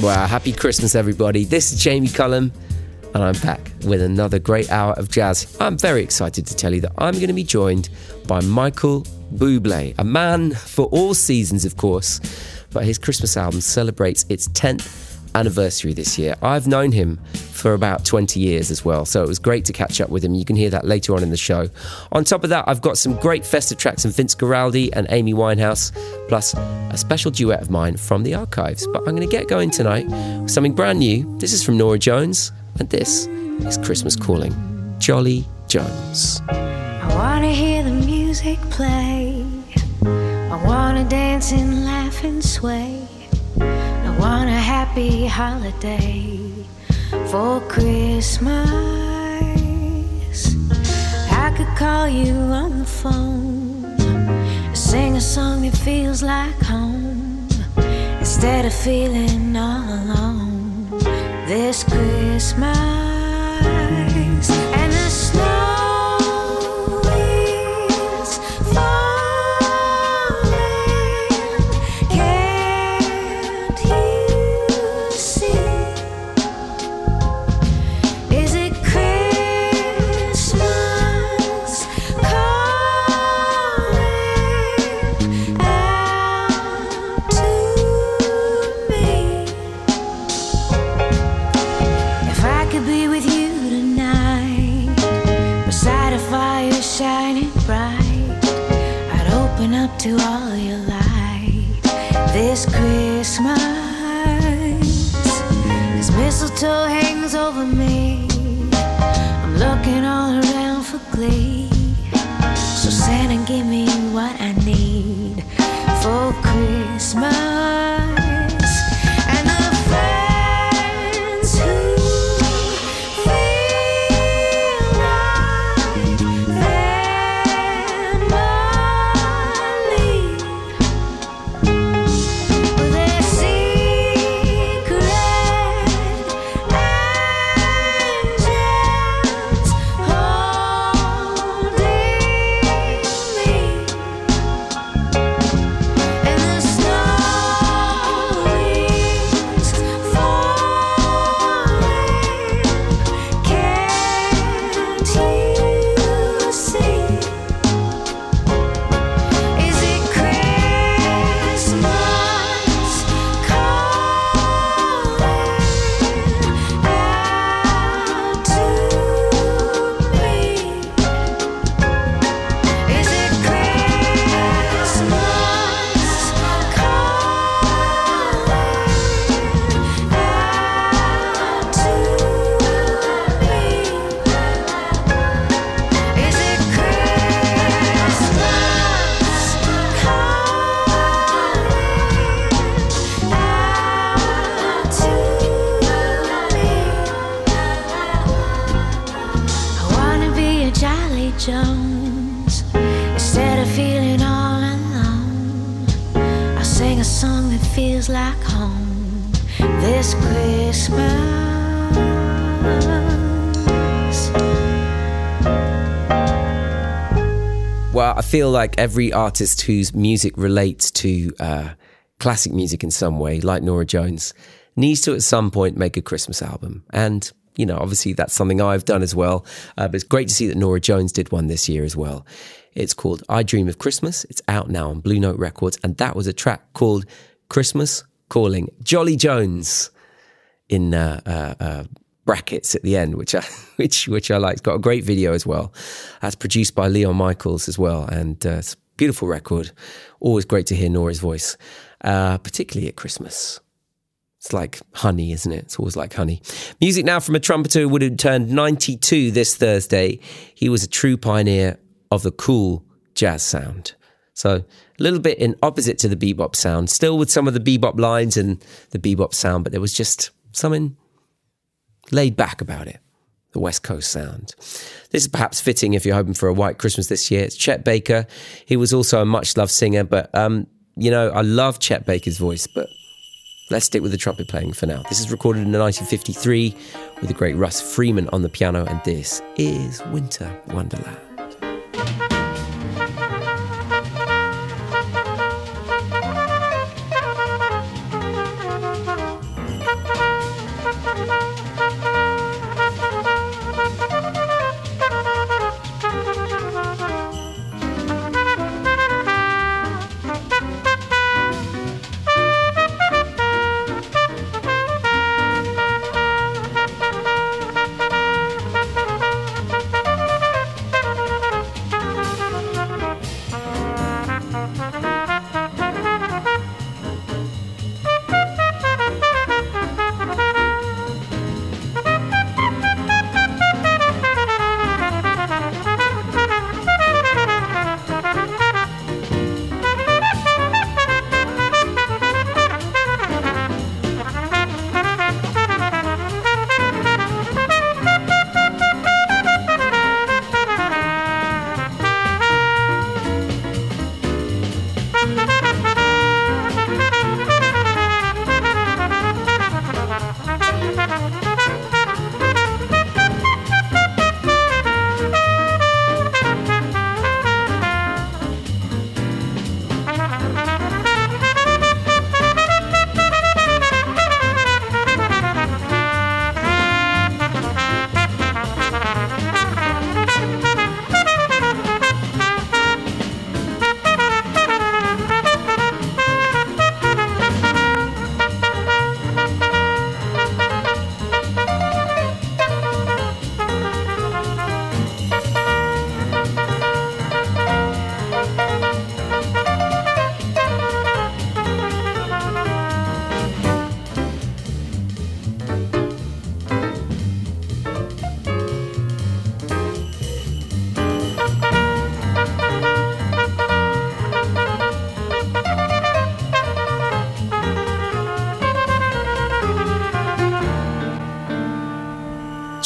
Well, happy Christmas, everybody. This is Jamie Cullum, and I'm back with another great hour of jazz. I'm very excited to tell you that I'm going to be joined by Michael Bublé, a man for all seasons, of course, but his Christmas album celebrates its 10th anniversary this year. I've known him for about 20 years as well, so it was great to catch up with him. You can hear that later on in the show. On top of that, I've got some great festive tracks from Vince Guaraldi and Amy Winehouse, plus a special duet of mine from the archives. But I'm going to get going tonight with something brand new. This is from Norah Jones, and this is Christmas Calling. Jolly Jones. I want to hear the music play. I want to dance and laugh and sway want a happy holiday for Christmas. I could call you on the phone, sing a song that feels like home, instead of feeling all alone this Christmas. Open up to all your light this Christmas. This mistletoe hangs over me. I'm looking all around for glee. So Santa, give me what I need for Christmas. Feel like every artist whose music relates to uh, classic music in some way, like Norah Jones, needs to at some point make a Christmas album. And, you know, obviously that's something I've done as well. Uh, but it's great to see that Norah Jones did one this year as well. It's called I Dream of Christmas. It's out now on Blue Note Records. And that was a track called Christmas Calling. Jolly Jones in uh, uh, uh brackets at the end, which I which which I like. It's got a great video as well. That's produced by Leon Michels as well, and uh, it's a beautiful record. Always great to hear Norah's voice, uh, particularly at Christmas. It's like honey, isn't it? It's always like honey. Music now from a trumpeter who would have turned 92 this Thursday. He was a true pioneer of the cool jazz sound. So a little bit in opposite to the bebop sound, still with some of the bebop lines and the bebop sound, but there was just something laid back about it. The West Coast sound. This is perhaps fitting if you're hoping for a white Christmas this year. It's Chet Baker. He was also a much loved singer, but um, you know, I love Chet Baker's voice, but let's stick with the trumpet playing for now. This is recorded in 1953 with the great Russ Freeman on the piano, and this is Winter Wonderland.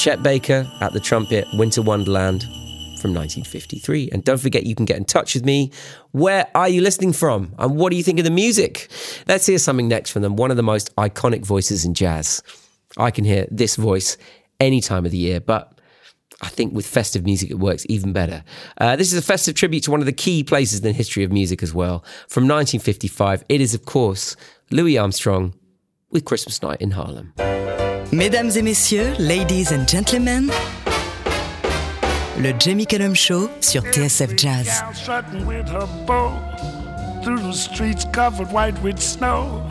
Chet Baker at the trumpet, Winter Wonderland from 1953. And don't forget, you can get in touch with me. Where are you listening from? And what do you think of the music? Let's hear something next from them. One of the most iconic voices in jazz. I can hear this voice any time of the year, but I think with festive music, it works even better. Uh, this is a festive tribute to one of the key places in the history of music as well. From 1955, it is, of course, Louis Armstrong with Christmas Night in Harlem. Mesdames et messieurs, ladies and gentlemen, le Jamie Cullum Show sur TSF Jazz. Through the streets covered white with snow.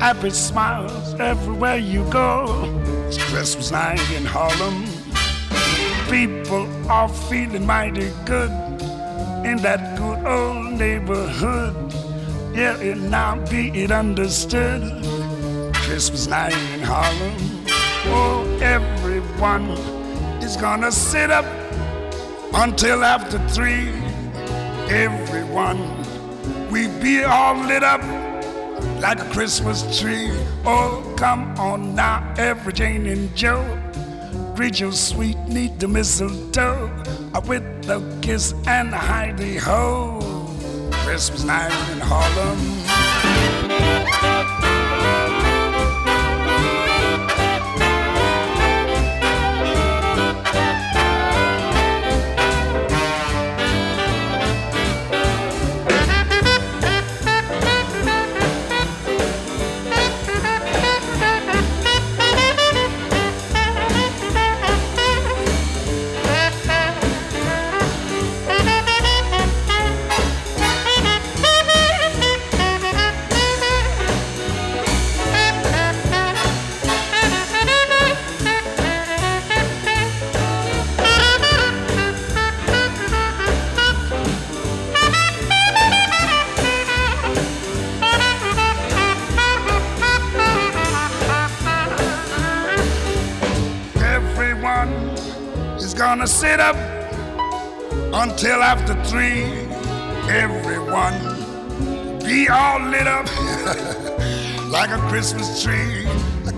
Happy smiles everywhere you go. It's Christmas night in Harlem. People are feeling mighty good in that good old neighborhood. Yeah, it now be it understood. Christmas night in Harlem. Oh, everyone is gonna sit up until after three. Everyone, we be all lit up like a Christmas tree. Oh, come on now, every Jane and Joe. Greet your sweet, neat the mistletoe with the kiss and the hidey ho. Christmas night in Harlem. Three. Everyone be all lit up like a Christmas tree.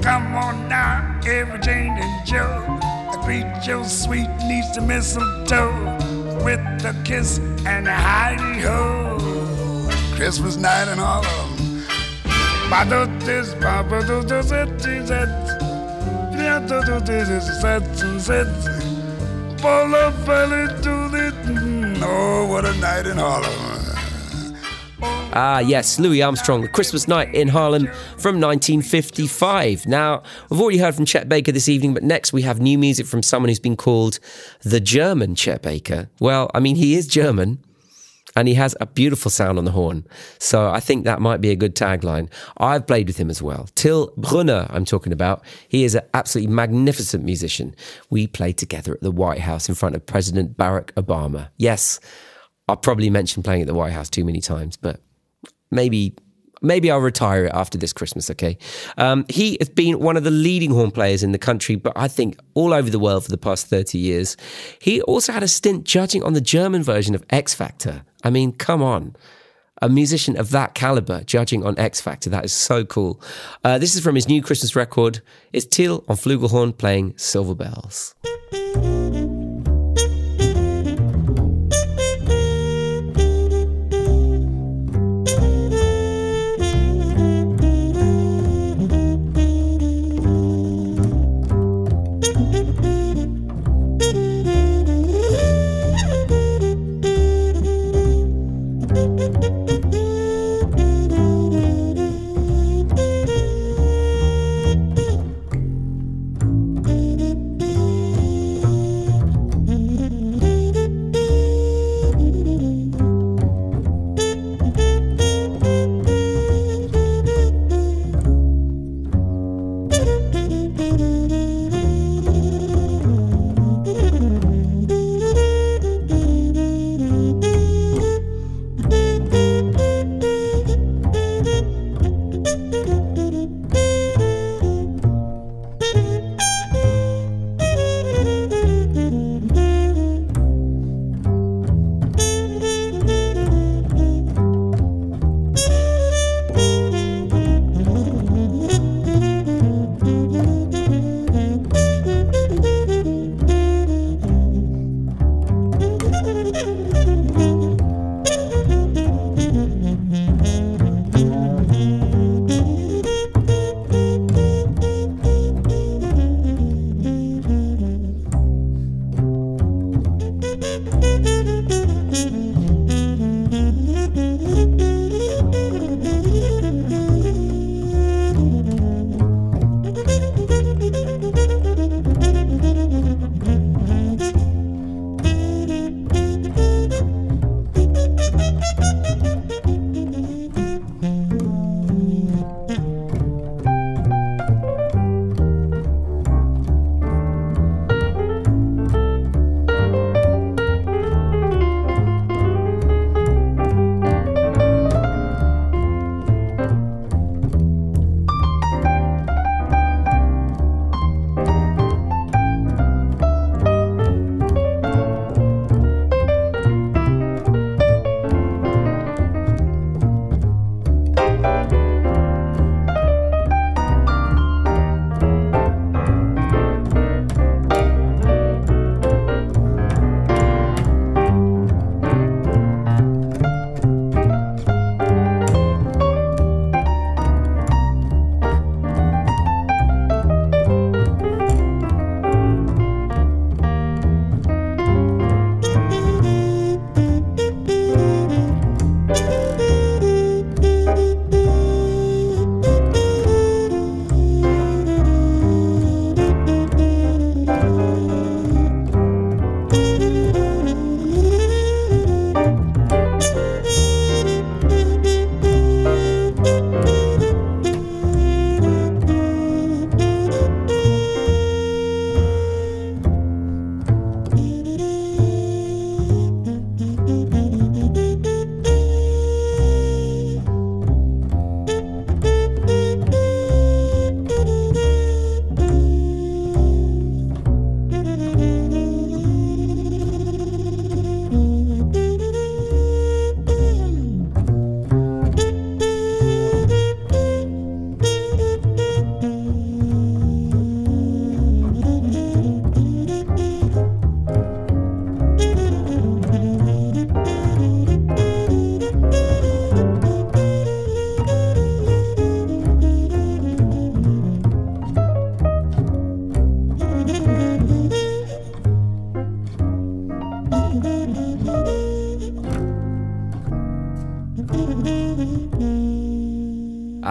Come on now, every Jane and Joe. Greet your sweet niece to mistletoe with a kiss and a hidey ho. Christmas night in Harlem. Ba-do-dis, ba-ba-do-do-zet-zet. Yeah-do-do-dis-zet-zet. Oh, what a night in Harlem. Ah, yes, Louis Armstrong, Christmas Night in Harlem from 1955. Now, we've already heard from Chet Baker this evening, but next we have new music from someone who's been called the German Chet Baker. Well, I mean, he is German, and he has a beautiful sound on the horn. So I think that might be a good tagline. I've played with him as well. Till Brönner, I'm talking about. He is an absolutely magnificent musician. We played together at the White House in front of President Barack Obama. Yes, I probably mentioned playing at the White House too many times, but maybe maybe I'll retire it after this Christmas, okay? Um, he has been one of the leading horn players in the country, but I think all over the world for the past 30 years. He also had a stint judging on the German version of X Factor. I mean, come on. A musician of that caliber judging on X Factor. That is so cool. Uh, this is from his new Christmas record. It's Till on Flugelhorn playing Silver Bells.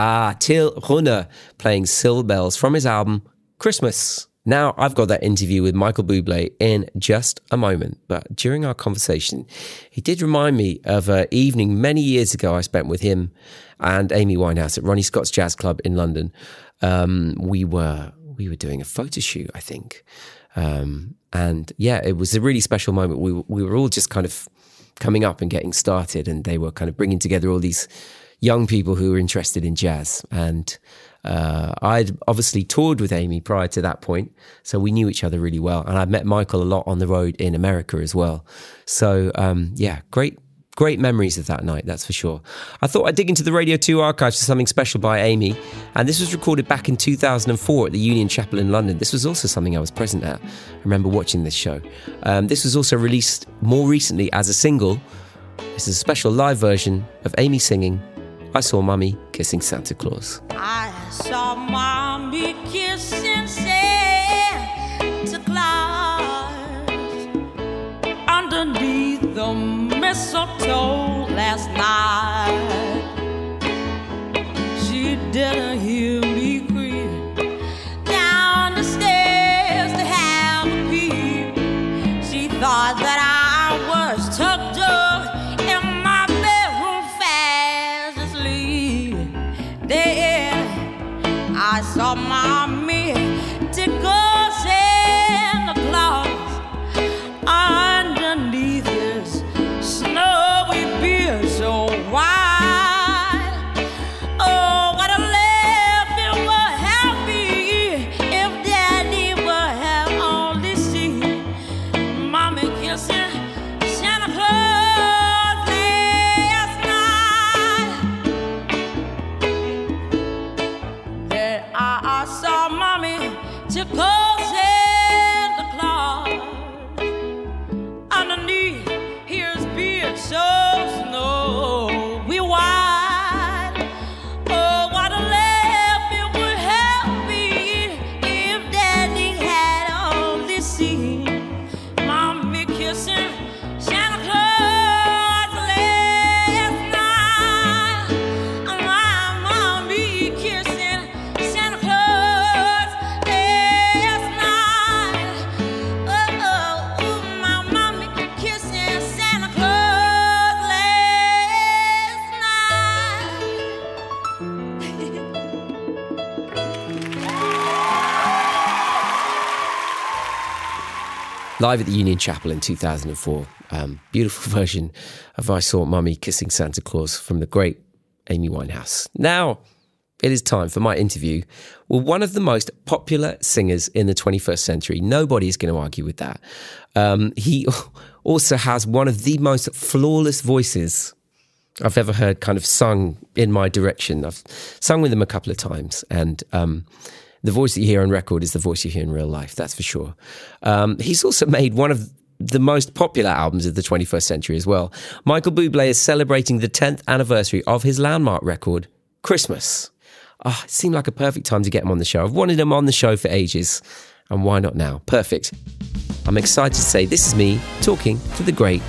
Voilà, Till Brönner playing Silver Bells from his album Christmas. Now, I've got that interview with Michael Bublé in just a moment, but during our conversation, he did remind me of an evening many years ago I spent with him and Amy Winehouse at Ronnie Scott's Jazz Club in London. Um, we were we were doing a photo shoot, I think, um, and yeah, it was a really special moment. We we were all just kind of coming up and getting started, and they were kind of bringing together all these young people who were interested in jazz and uh, I'd obviously toured with Amy prior to that point, so we knew each other really well. And I'd met Michael a lot on the road in America as well. So, um, yeah, great, great memories of that night, that's for sure. I thought I'd dig into the Radio 2 archives for something special by Amy. And this was recorded back in 2004 at the Union Chapel in London. This was also something I was present at. I remember watching this show. Um, this was also released more recently as a single. This is a special live version of Amy singing I saw Mummy kissing Santa Claus. I saw Mommy kissing Santa Claus underneath the mistletoe last night. She didn't hear saw mommy Live at the Union Chapel in 2004. Um, beautiful version of I Saw Mummy Kissing Santa Claus from the great Amy Winehouse. Now, it is time for my interview with one of the most popular singers in the 21st century. Nobody is going to argue with that. Um, he also has one of the most flawless voices I've ever heard kind of sung in my direction. I've sung with him a couple of times, and um, the voice that you hear on record is the voice you hear in real life, that's for sure. Um, he's also made one of the most popular albums of the 21st century as well. Michael Bublé is celebrating the 10th anniversary of his landmark record, Christmas. Ah, it seemed like a perfect time to get him on the show. I've wanted him on the show for ages, and why not now? Perfect. I'm excited to say this is me talking to the great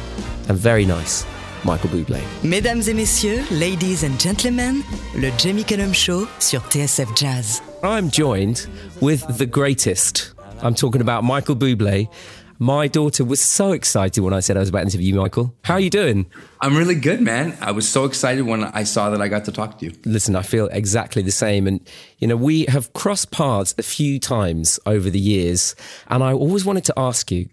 and very nice Michael Bublé. Mesdames et messieurs, ladies and gentlemen, le Jamie Cullum Show sur TSF Jazz. I'm joined with the greatest. I'm talking about Michael Bublé. My daughter was so excited when I said I was about to interview you, Michael. How are you doing? I'm really good, man. I was so excited when I saw that I got to talk to you. Listen, I feel exactly the same. And, you know, we have crossed paths a few times over the years. And I always wanted to ask you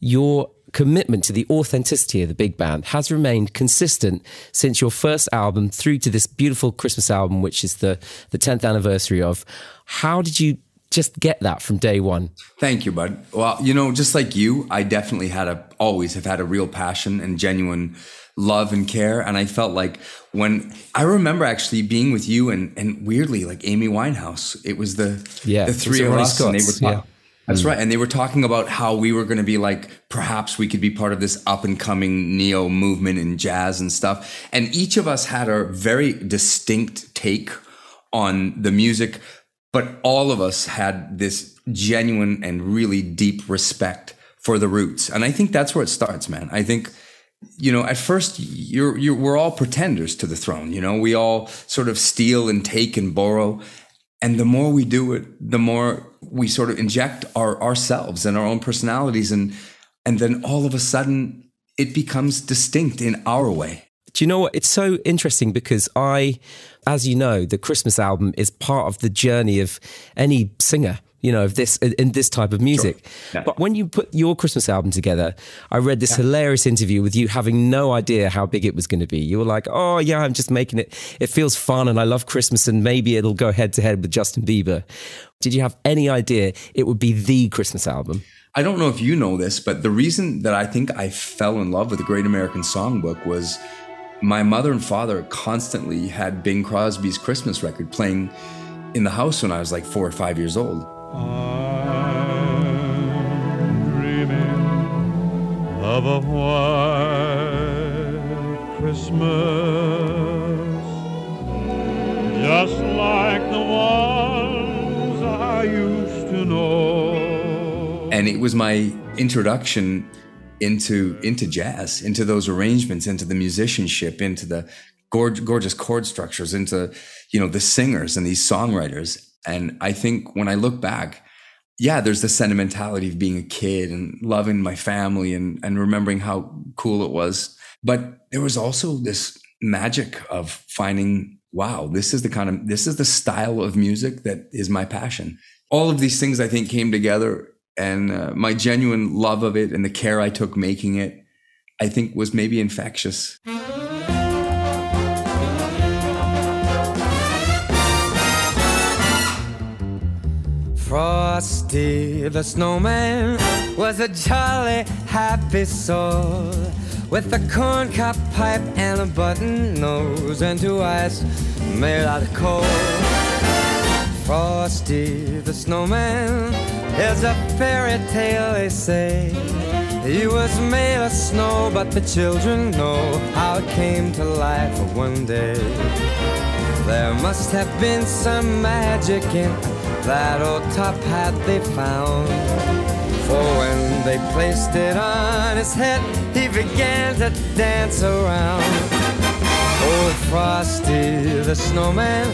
your commitment to the authenticity of the big band has remained consistent since your first album through to this beautiful Christmas album, which is the, the 10th anniversary of. How did you just get that from day one? Thank you, bud. Well, you know, just like you, I definitely had a always have had a real passion and genuine love and care. And I felt like when I remember actually being with you and and weirdly like Amy Winehouse, it was the Yeah, the three of us, and they were yeah. That's hmm. right, and they were talking about how we were going to be like perhaps we could be part of this up and coming neo movement in jazz and stuff. And each of us had a very distinct take on the music, but all of us had this genuine and really deep respect for the roots. And I think that's where it starts, man. I think you know, at first you're, you're, we're all pretenders to the throne. You know, we all sort of steal and take and borrow. And the more we do it, the more we sort of inject our ourselves and our own personalities. And, and then all of a sudden it becomes distinct in our way. Do you know what? It's so interesting because I, as you know, the Christmas album is part of the journey of any singer you know, of this in this type of music. Sure. Yeah. But when you put your Christmas album together, I read this yeah. hilarious interview with you having no idea how big it was going to be. You were like, "Oh yeah, I'm just making it. It feels fun, and I love Christmas, and maybe it'll go head to head with Justin Bieber." Did you have any idea it would be the Christmas album? I don't know if you know this, but the reason that I think I fell in love with the Great American Songbook was my mother and father constantly had Bing Crosby's Christmas record playing in the house when I was like four or five years old. I'm dreaming of a white Christmas, just like the ones I used to know. And it was my introduction into into jazz, into those arrangements, into the musicianship, into the gorgeous chord structures, into you know the singers and these songwriters and I think when I look back, yeah, there's the sentimentality of being a kid and loving my family and, and remembering how cool it was. But there was also this magic of finding, wow, this is the kind of, this is the style of music that is my passion. All of these things I think came together and uh, my genuine love of it and the care I took making it, I think was maybe infectious. Frosty the snowman was a jolly, happy soul with a corncob pipe and a button nose and two eyes made out of coal. Frosty the snowman is a fairy tale, they say. He was made of snow, but the children know how it came to life one day. There must have been some magic in that old top hat they found. For when they placed it on his head, he began to dance around. Oh, old Frosty the snowman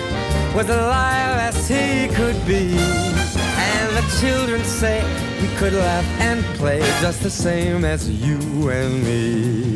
was alive as he could be. And the children say he could laugh and play just the same as you and me.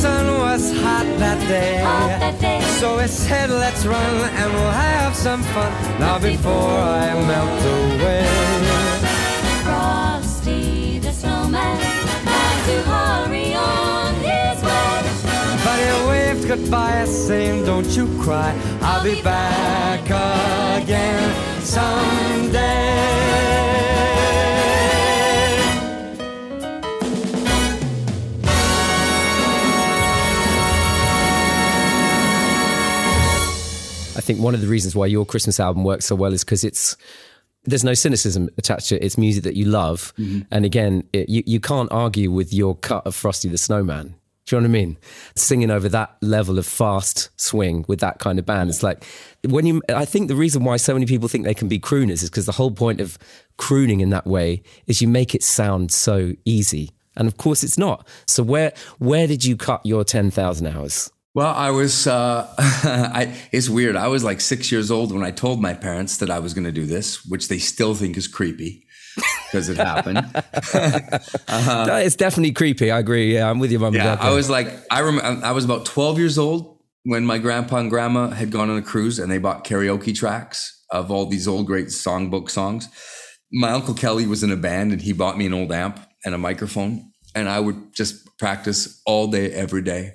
sun was hot that, hot that day. So he said, let's run and we'll have some fun. Now before I melt away. Frosty the snowman had to hurry on his way. But he waved goodbye, saying, Don't you cry, I'll be back again someday. Think one of the reasons why your Christmas album works so well is because it's there's no cynicism attached to it. It's music that you love, mm-hmm. and again, it, you you can't argue with your cut of Frosty the Snowman. Do you know what I mean? Singing over that level of fast swing with that kind of band. It's like when you, I think the reason why so many people think they can be crooners is because the whole point of crooning in that way is you make it sound so easy. And of course it's not. So where, where did you cut your 10,000 hours? Well, I was, uh, I, it's weird. I was like six years old when I told my parents that I was going to do this, which they still think is creepy. because it happened. It's definitely creepy. I agree. Yeah, I'm with you, mum. Yeah, I was like, I remember, I was about 12 years old when my grandpa and grandma had gone on a cruise and they bought karaoke tracks of all these old great songbook songs. My uncle Kelly was in a band and he bought me an old amp and a microphone, and I would just practice all day, every day.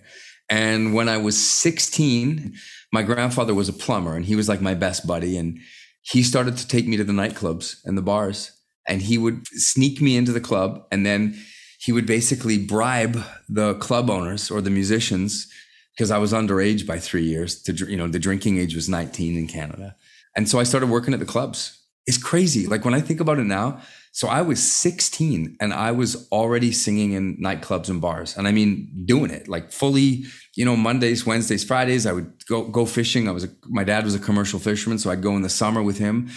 And when I was 16, my grandfather was a plumber and he was like my best buddy. And he started to take me to the nightclubs and the bars. And he would sneak me into the club and then he would basically bribe the club owners or the musicians because I was underage by three years. To you know, the drinking age was 19 in Canada, and so I started working at the clubs. It's crazy. Like when I think about it now. So I was 16 and I was already singing in nightclubs and bars, and I mean doing it like fully. You know, Mondays, Wednesdays, Fridays. I would go go fishing. I was a, my dad was a commercial fisherman, so I'd go in the summer with him.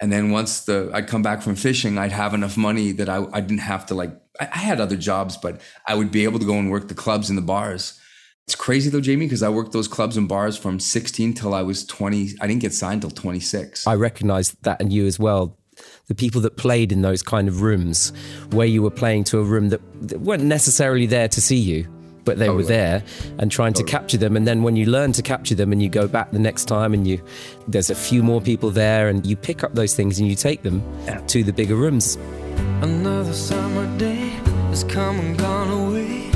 And then once the I'd come back from fishing, I'd have enough money that I, I didn't have to like I, I had other jobs, but I would be able to go and work the clubs and the bars. It's crazy though, Jamie, because I worked those clubs and bars from 16 till I was 20. I didn't get signed till 26. I recognize that in you as well. The people that played in those kind of rooms where you were playing to a room that, that weren't necessarily there to see you, but they oh, were there and trying to oh, capture them. And then when you learn to capture them and you go back the next time and you there's a few more people there and you pick up those things and you take them to the bigger rooms. Another summer day has come and gone away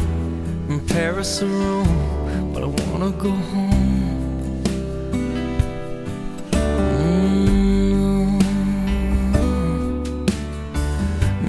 from Paris or Rome, but I wanna go home.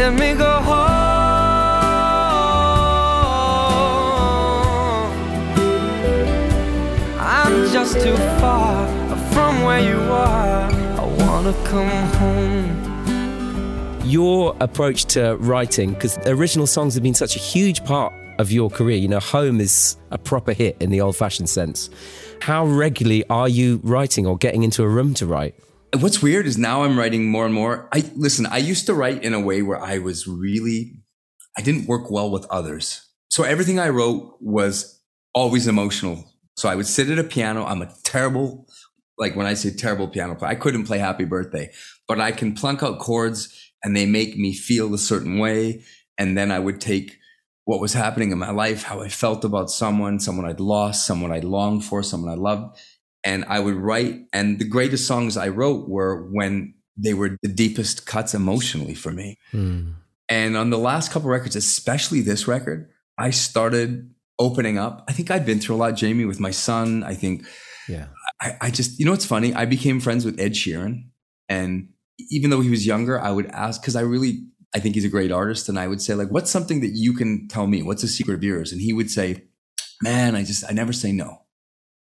Let me go home. I'm just too far from where you are. I wanna come home. Your approach to writing, because original songs have been such a huge part of your career. You know, Home is a proper hit in the old fashioned sense. How regularly are you writing or getting into a room to write? What's weird is now I'm writing more and more. I listen, I used to write in a way where I was really I didn't work well with others. So everything I wrote was always emotional. So I would sit at a piano. I'm a terrible like when I say terrible piano player, I couldn't play Happy Birthday, but I can plunk out chords and they make me feel a certain way and then I would take what was happening in my life, how I felt about someone, someone I'd lost, someone I'd longed for, someone I loved, and I would write. And the greatest songs I wrote were when they were the deepest cuts emotionally for me. Hmm. And on the last couple records, especially this record, I started opening up. I think I'd been through a lot, Jamie, with my son. I think Yeah. I, I just, you know, what's funny? I became friends with Ed Sheeran. And even though he was younger, I would ask, because I really, I think he's a great artist. And I would say, like, what's something that you can tell me? What's a secret of yours? And he would say, man, I just, I never say no.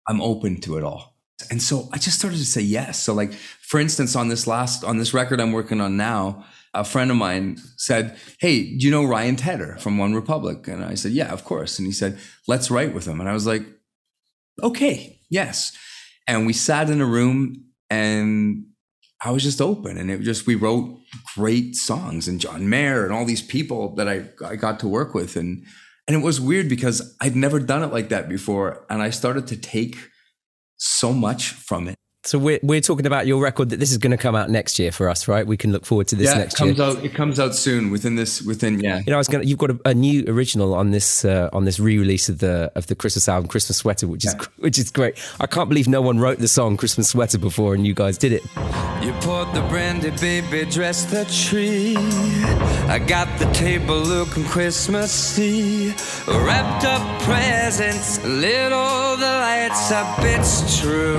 I'm open to it all. And so I just started to say yes. So, like, for instance, on this last, on this record I'm working on now, a friend of mine said, Hey, do you know Ryan Tedder from OneRepublic? And I said, Yeah, of course. And he said, Let's write with him. And I was like, Okay, yes. And we sat in a room and I was just open and it just, we wrote great songs and John Mayer and all these people that I, I got to work with. And, and it was weird because I'd never done it like that before. And I started to take so much from it. So we're, we're talking about your record that this is going to come out next year for us, right? We can look forward to this yeah, next it comes year. out. It comes out soon. Within this, within yeah. You know, I was going. to You've got a, a new original on this uh, on this re-release of the of the Christmas album, Christmas Sweater, which is which is great. I can't believe no one wrote the song Christmas Sweater before, and you guys did it. You poured the brandy, baby, dressed the tree. I got the table looking Christmassy. Wrapped up presents, lit all the lights up, it's true.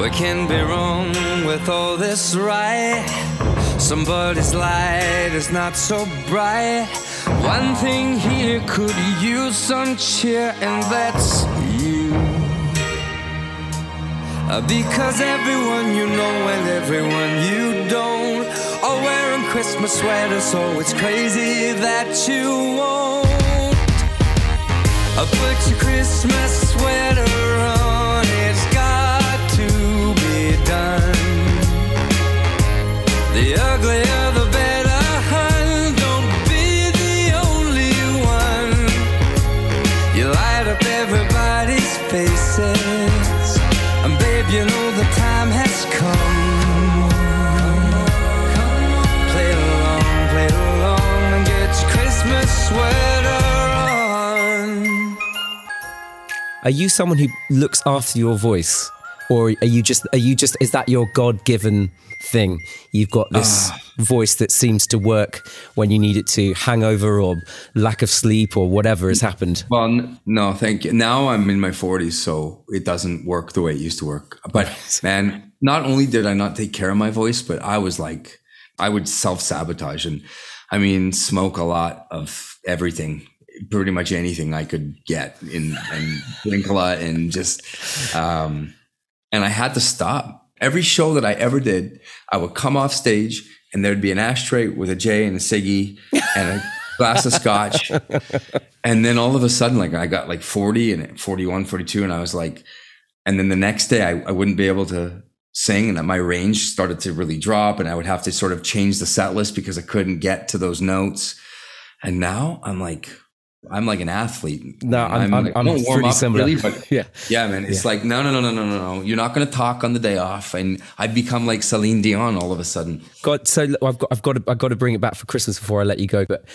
We can be wrong with all this right. Somebody's light is not so bright. One thing here could use some cheer, and that's you. Because everyone you know and everyone you don't Christmas sweater, so it's crazy that you won't. Uh, Put your Christmas sweater on, it's got to be done. The uglier the better, hun. Don't be the only one. You light up everybody's faces. And babe, you know Are you someone who looks after your voice, or are you just? Are you just? Is that your God-given thing? You've got this ah. voice that seems to work when you need it to, hangover or lack of sleep or whatever has happened. Well, n- no, thank you. Now I'm in my 40s, so it doesn't work the way it used to work. But man, not only did I not take care of my voice, but I was like, I would self sabotage and I mean, smoke a lot of everything, pretty much anything I could get in and drink a lot and just, um, and I had to stop. Every show that I ever did, I would come off stage and there'd be an ashtray with a J and a ciggy and a glass of scotch. And then all of a sudden, like I got like 40 and 41, 42. And I was like, and then the next day I, I wouldn't be able to sing and my range started to really drop and I would have to sort of change the set list because I couldn't get to those notes. And now I'm like, I'm like an athlete. No, I'm- I'm- I'm I don't warm pretty up similar. really, but Yeah. yeah, man. It's like, no, no, no, no, no, no, no. You're not going to talk on the day off. And I've become like Celine Dion all of a sudden. God, so I've got, I've got, to, I've got to bring it back for Christmas before I let you go. But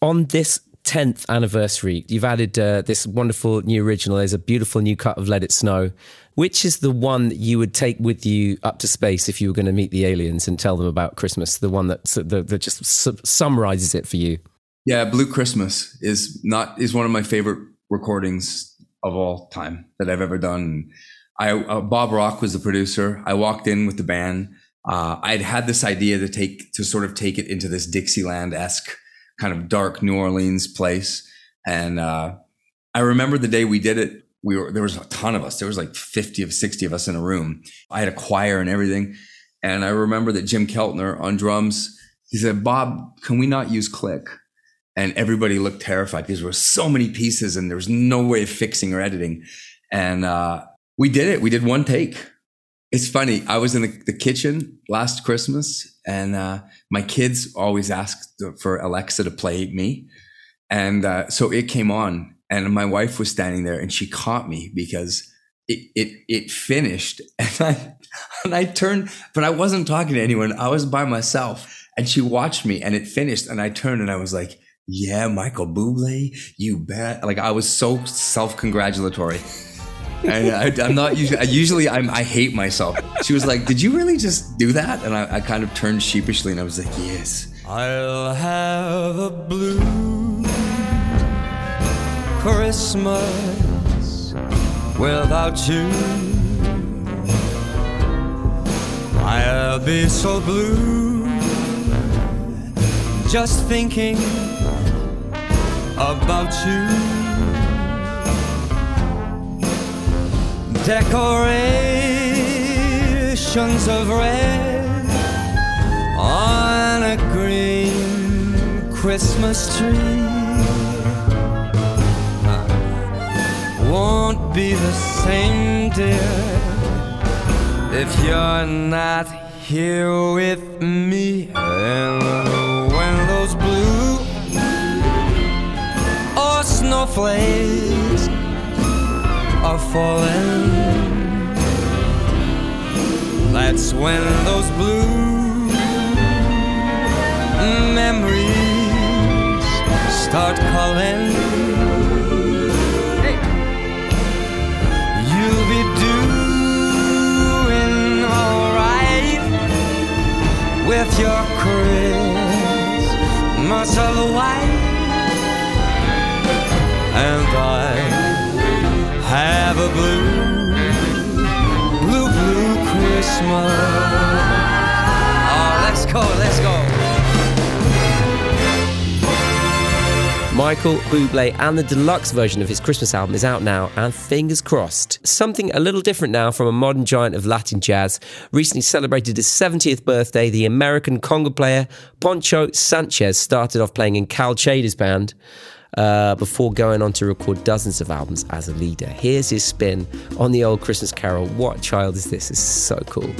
on this tenth anniversary, you've added uh, this wonderful new original. There's a beautiful new cut of "Let It Snow." Which is the one that you would take with you up to space if you were going to meet the aliens and tell them about Christmas? The one that that, that just su- summarizes it for you. Yeah, Blue Christmas is not is one of my favorite recordings of all time that I've ever done. I uh, Bob Rock was the producer. I walked in with the band. Uh, I'd had this idea to take to sort of take it into this Dixieland esque kind of dark New Orleans place, and uh, I remember the day we did it. We were there was a ton of us. There was like fifty of sixty of us in a room. I had a choir and everything, and I remember that Jim Keltner on drums. He said, "Bob, can we not use click?" And everybody looked terrified because there were so many pieces and there was no way of fixing or editing. And uh, we did it. We did one take. It's funny. I was in the, the kitchen last Christmas, and uh, my kids always asked for Alexa to play me, and uh, so it came on, and my wife was standing there, and she caught me because it it it finished, and I and I turned, but I wasn't talking to anyone. I was by myself, and she watched me, and it finished, and I turned, and I was like yeah, Michael Bublé, you bet. Like I was so self-congratulatory. and I, I'm not usually. I usually, I'm. I hate myself. She was like, "Did you really just do that?" And I, I kind of turned sheepishly, and I was like, "Yes." I'll have a blue Christmas without you. I'll be so blue just thinking about you. Decorations of red on a green Christmas tree won't be the same, dear, if you're not here with me. snowflakes are falling. That's when those blue memories start calling. You'll be doing alright with your Christmas of white and I have a blue, blue, blue Christmas. Oh, let's go, let's go. Michael Bublé and the deluxe version of his Christmas album is out now, and fingers crossed. Something a little different now from a modern giant of Latin jazz. Recently celebrated his 70th birthday, the American conga player Poncho Sanchez started off playing in Cal Tjader's band. Uh, before going on to record dozens of albums as a leader. Here's his spin on the old Christmas carol. What child is this? It's so cool.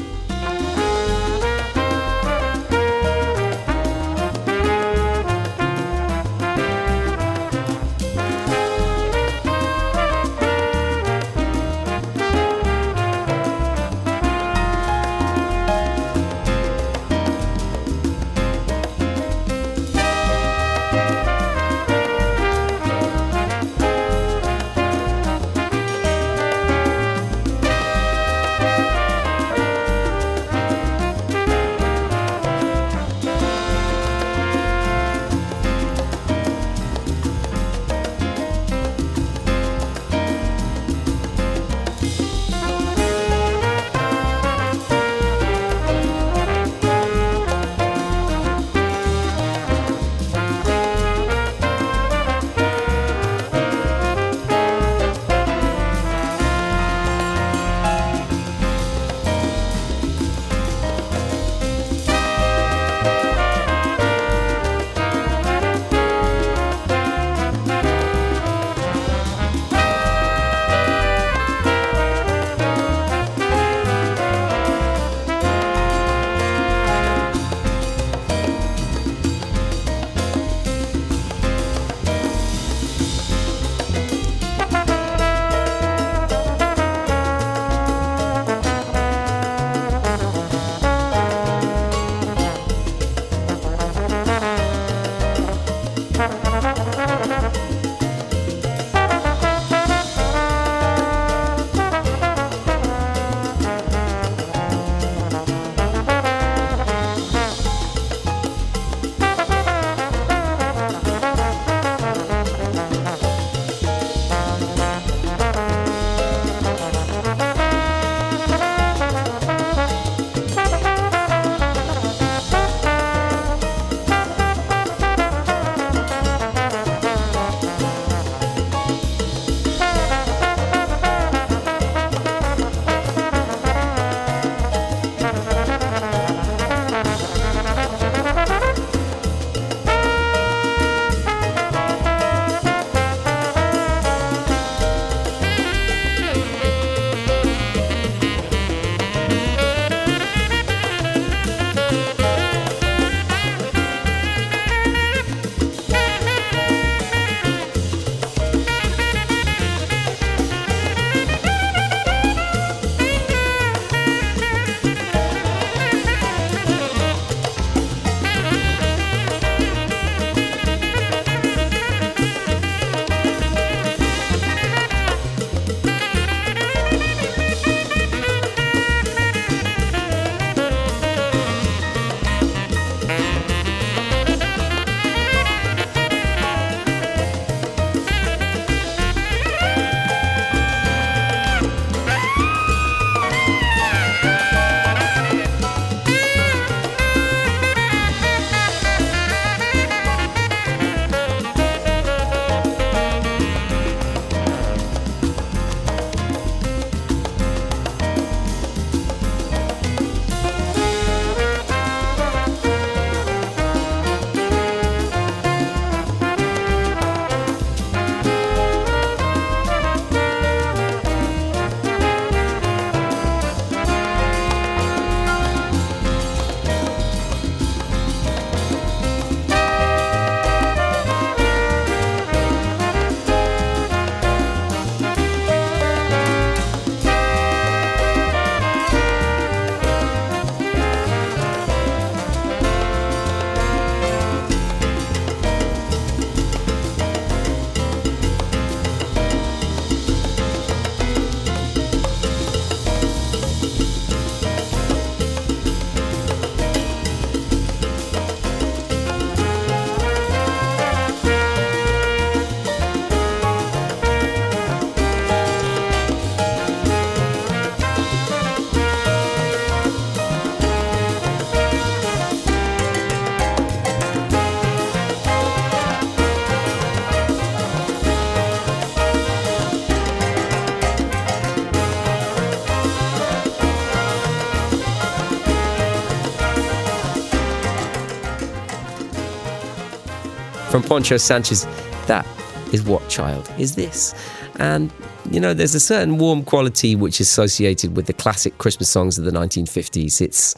Poncho Sanchez. That is what child is this? And you know, there's a certain warm quality which is associated with the classic Christmas songs of the 1950s. It's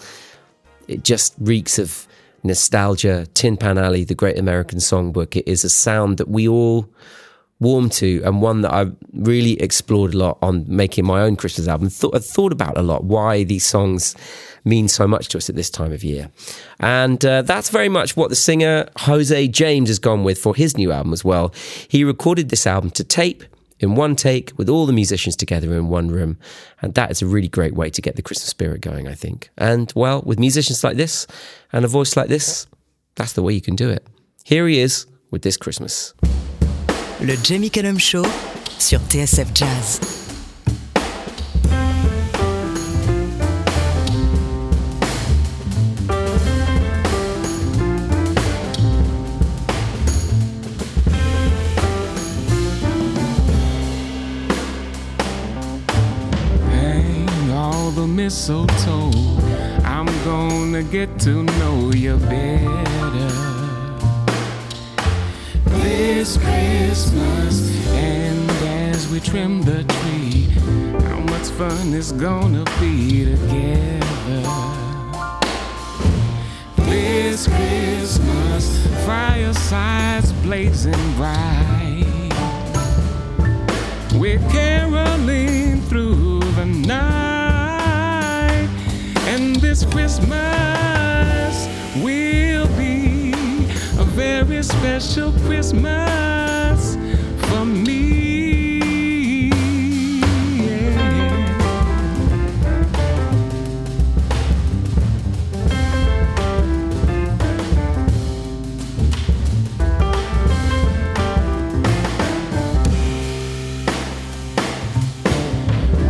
it just reeks of nostalgia. Tin Pan Alley, the Great American Songbook. It is a sound that we all warm to and one that I've really explored a lot on making my own Christmas album. I've thought about a lot why these songs mean so much to us at this time of year. And uh, that's very much what the singer Jose James has gone with for his new album as well. He recorded this album to tape in one take with all the musicians together in one room. And that is a really great way to get the Christmas spirit going, I think. And well, with musicians like this and a voice like this, that's the way you can do it. Here he is with this Christmas. Le Jamie Cullum Show sur TSF Jazz. Mistletoe. I'm gonna get to know you better this Christmas. And as we trim the tree, how much fun it's gonna be together. This Christmas, firesides blazing bright. We're caroling through the night, this Christmas will be a very special Christmas for me.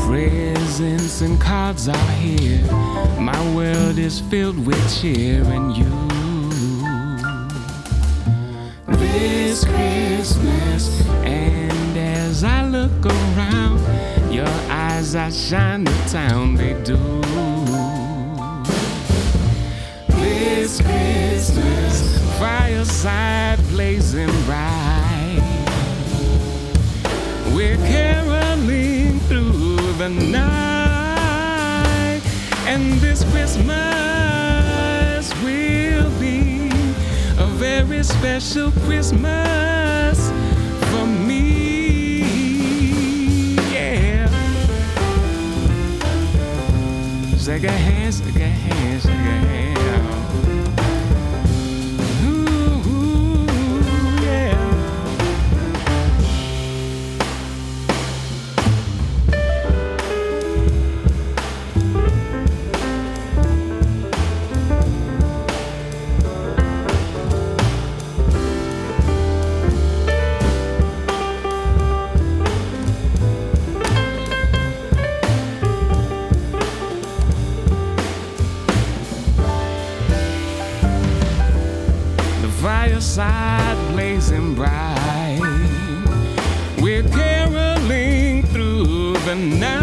Presents and cards are here. My world is filled with cheer and you. This Christmas, and as I look around, your eyes outshine the town, they do. This Christmas, fireside blazing bright. We're caroling this Christmas will be a very special Christmas for me. Yeah. Shake a hand, shake a hand, shake a hand. Ooh, fireside blazing bright. We're caroling through the night.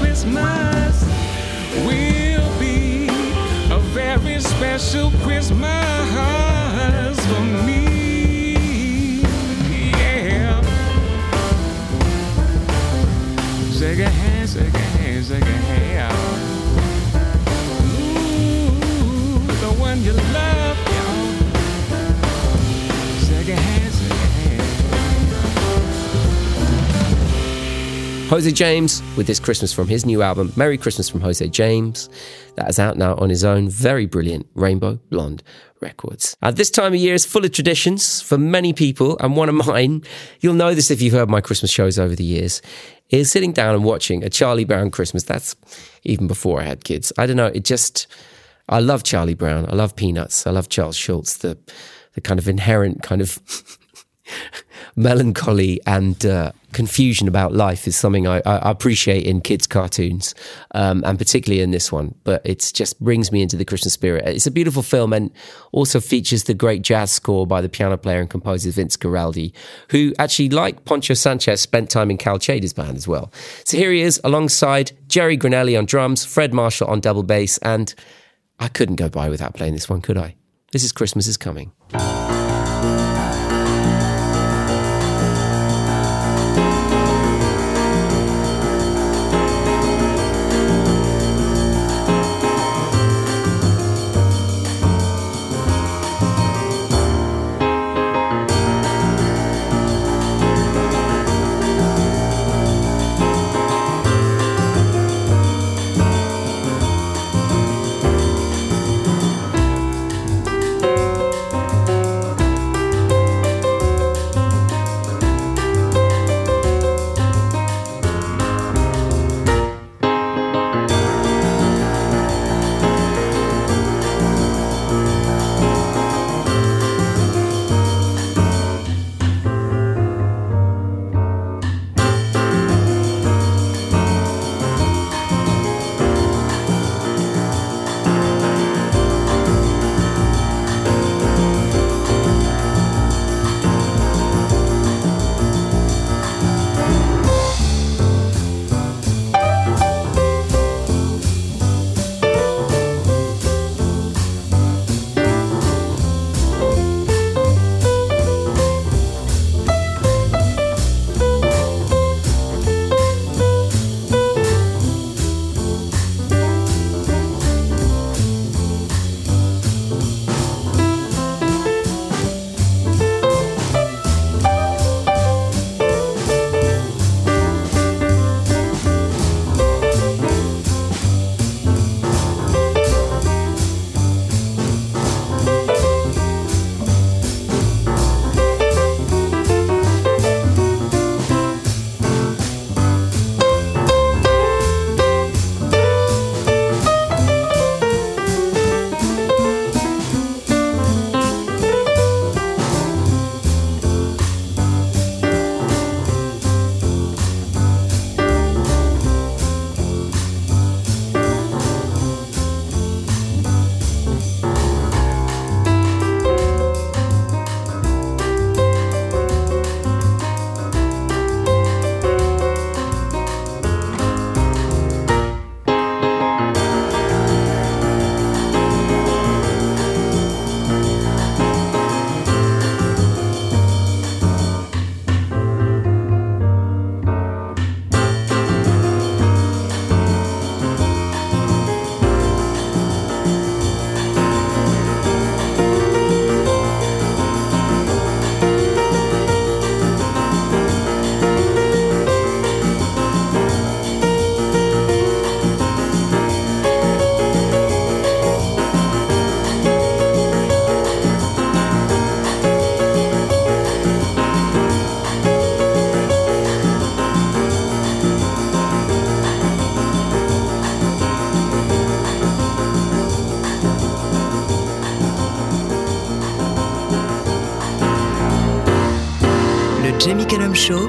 Christmas will be a very special Christmas for me. Yeah. Shake a hand, shake a hand, shake a hand. Jose James with this Christmas from his new album, Merry Christmas from Jose James. That is out now on his own very brilliant Rainbow Blonde Records. At this time of year is full of traditions for many people, and one of mine, you'll know this if you've heard my Christmas shows over the years, is sitting down and watching a Charlie Brown Christmas. That's even before I had kids. I don't know, it just, I love Charlie Brown. I love Peanuts. I love Charles Schulz, the, the kind of inherent kind of melancholy and uh, confusion about life is something I, I appreciate in kids' cartoons, um, and particularly in this one. But it just brings me into the Christmas spirit. It's a beautiful film and also features the great jazz score by the piano player and composer Vince Guaraldi, who actually, like Poncho Sanchez, spent time in Cal band as well. So here he is alongside Jerry Granelli on drums, Fred Marshall on double bass, and I couldn't go by without playing this one, could I? This is Christmas is Coming. Show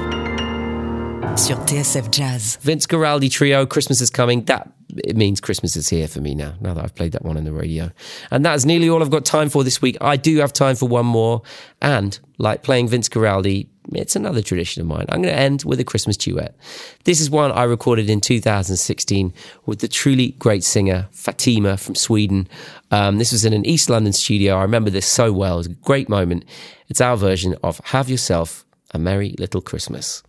sur TSF Jazz. Vince Guaraldi Trio, Christmas is coming. That it means Christmas is here for me now, now that I've played that one on the radio. And that's nearly all I've got time for this week. I do have time for one more. And like playing Vince Guaraldi, it's another tradition of mine. I'm going to end with a Christmas duet. This is one I recorded in 2016 with the truly great singer Fatima from Sweden. Um, this was in an East London studio. I remember this so well. It was a great moment. It's our version of Have Yourself a Merry Little Christmas.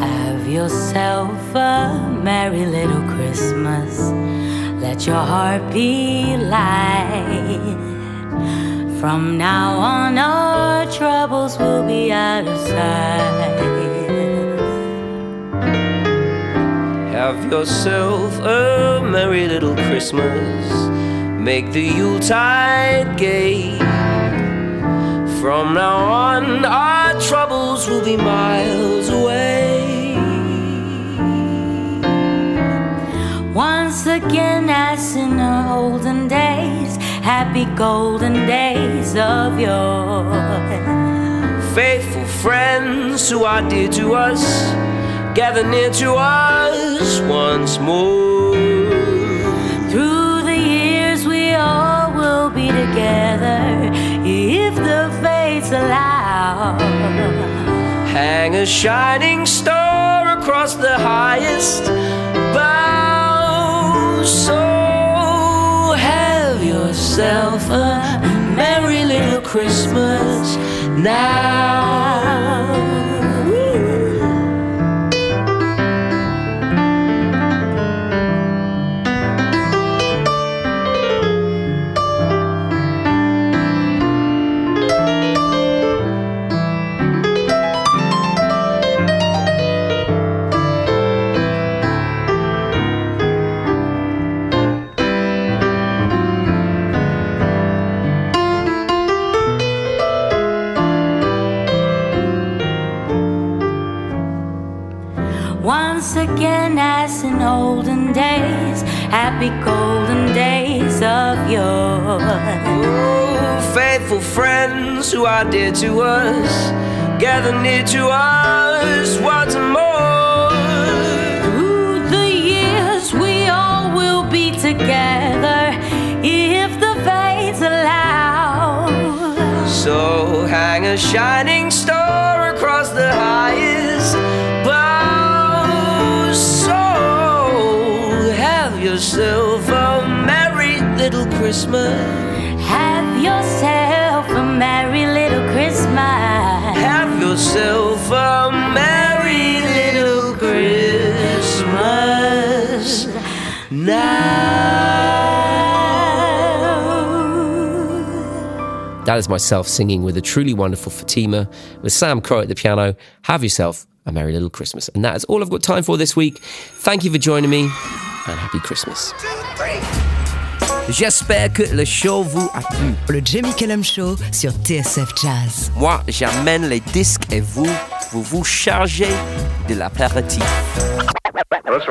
Have yourself a merry little Christmas. Let your heart be light. From now on, our troubles will be out of sight. Have yourself a merry little Christmas. Make the Yuletide gay. From now on, our troubles will be miles away. Once again, as in the olden days, happy golden days of yore. Faithful friends who are dear to us, gather near to us once more. Through the years, we all will be together. if the fates allow. Hang a shining star across the highest bough. So yourself a merry little Christmas now. Happy golden days of yore. Oh, faithful friends who are dear to us, gather near to us once more. Through the years, we all will be together if the fates allow. So hang a shining star Christmas. Have yourself a merry little Christmas. Have yourself a merry little Christmas now. That is myself singing with a truly wonderful Fatima with Sam Crowe at the piano. Have yourself a merry little Christmas. And that is all I've got time for this week. Thank you for joining me and happy Christmas. J'espère que le show vous a plu. Le Jamie Callum Show sur TSF Jazz. Moi, j'amène les disques et vous, vous vous chargez de l'apéritif. That's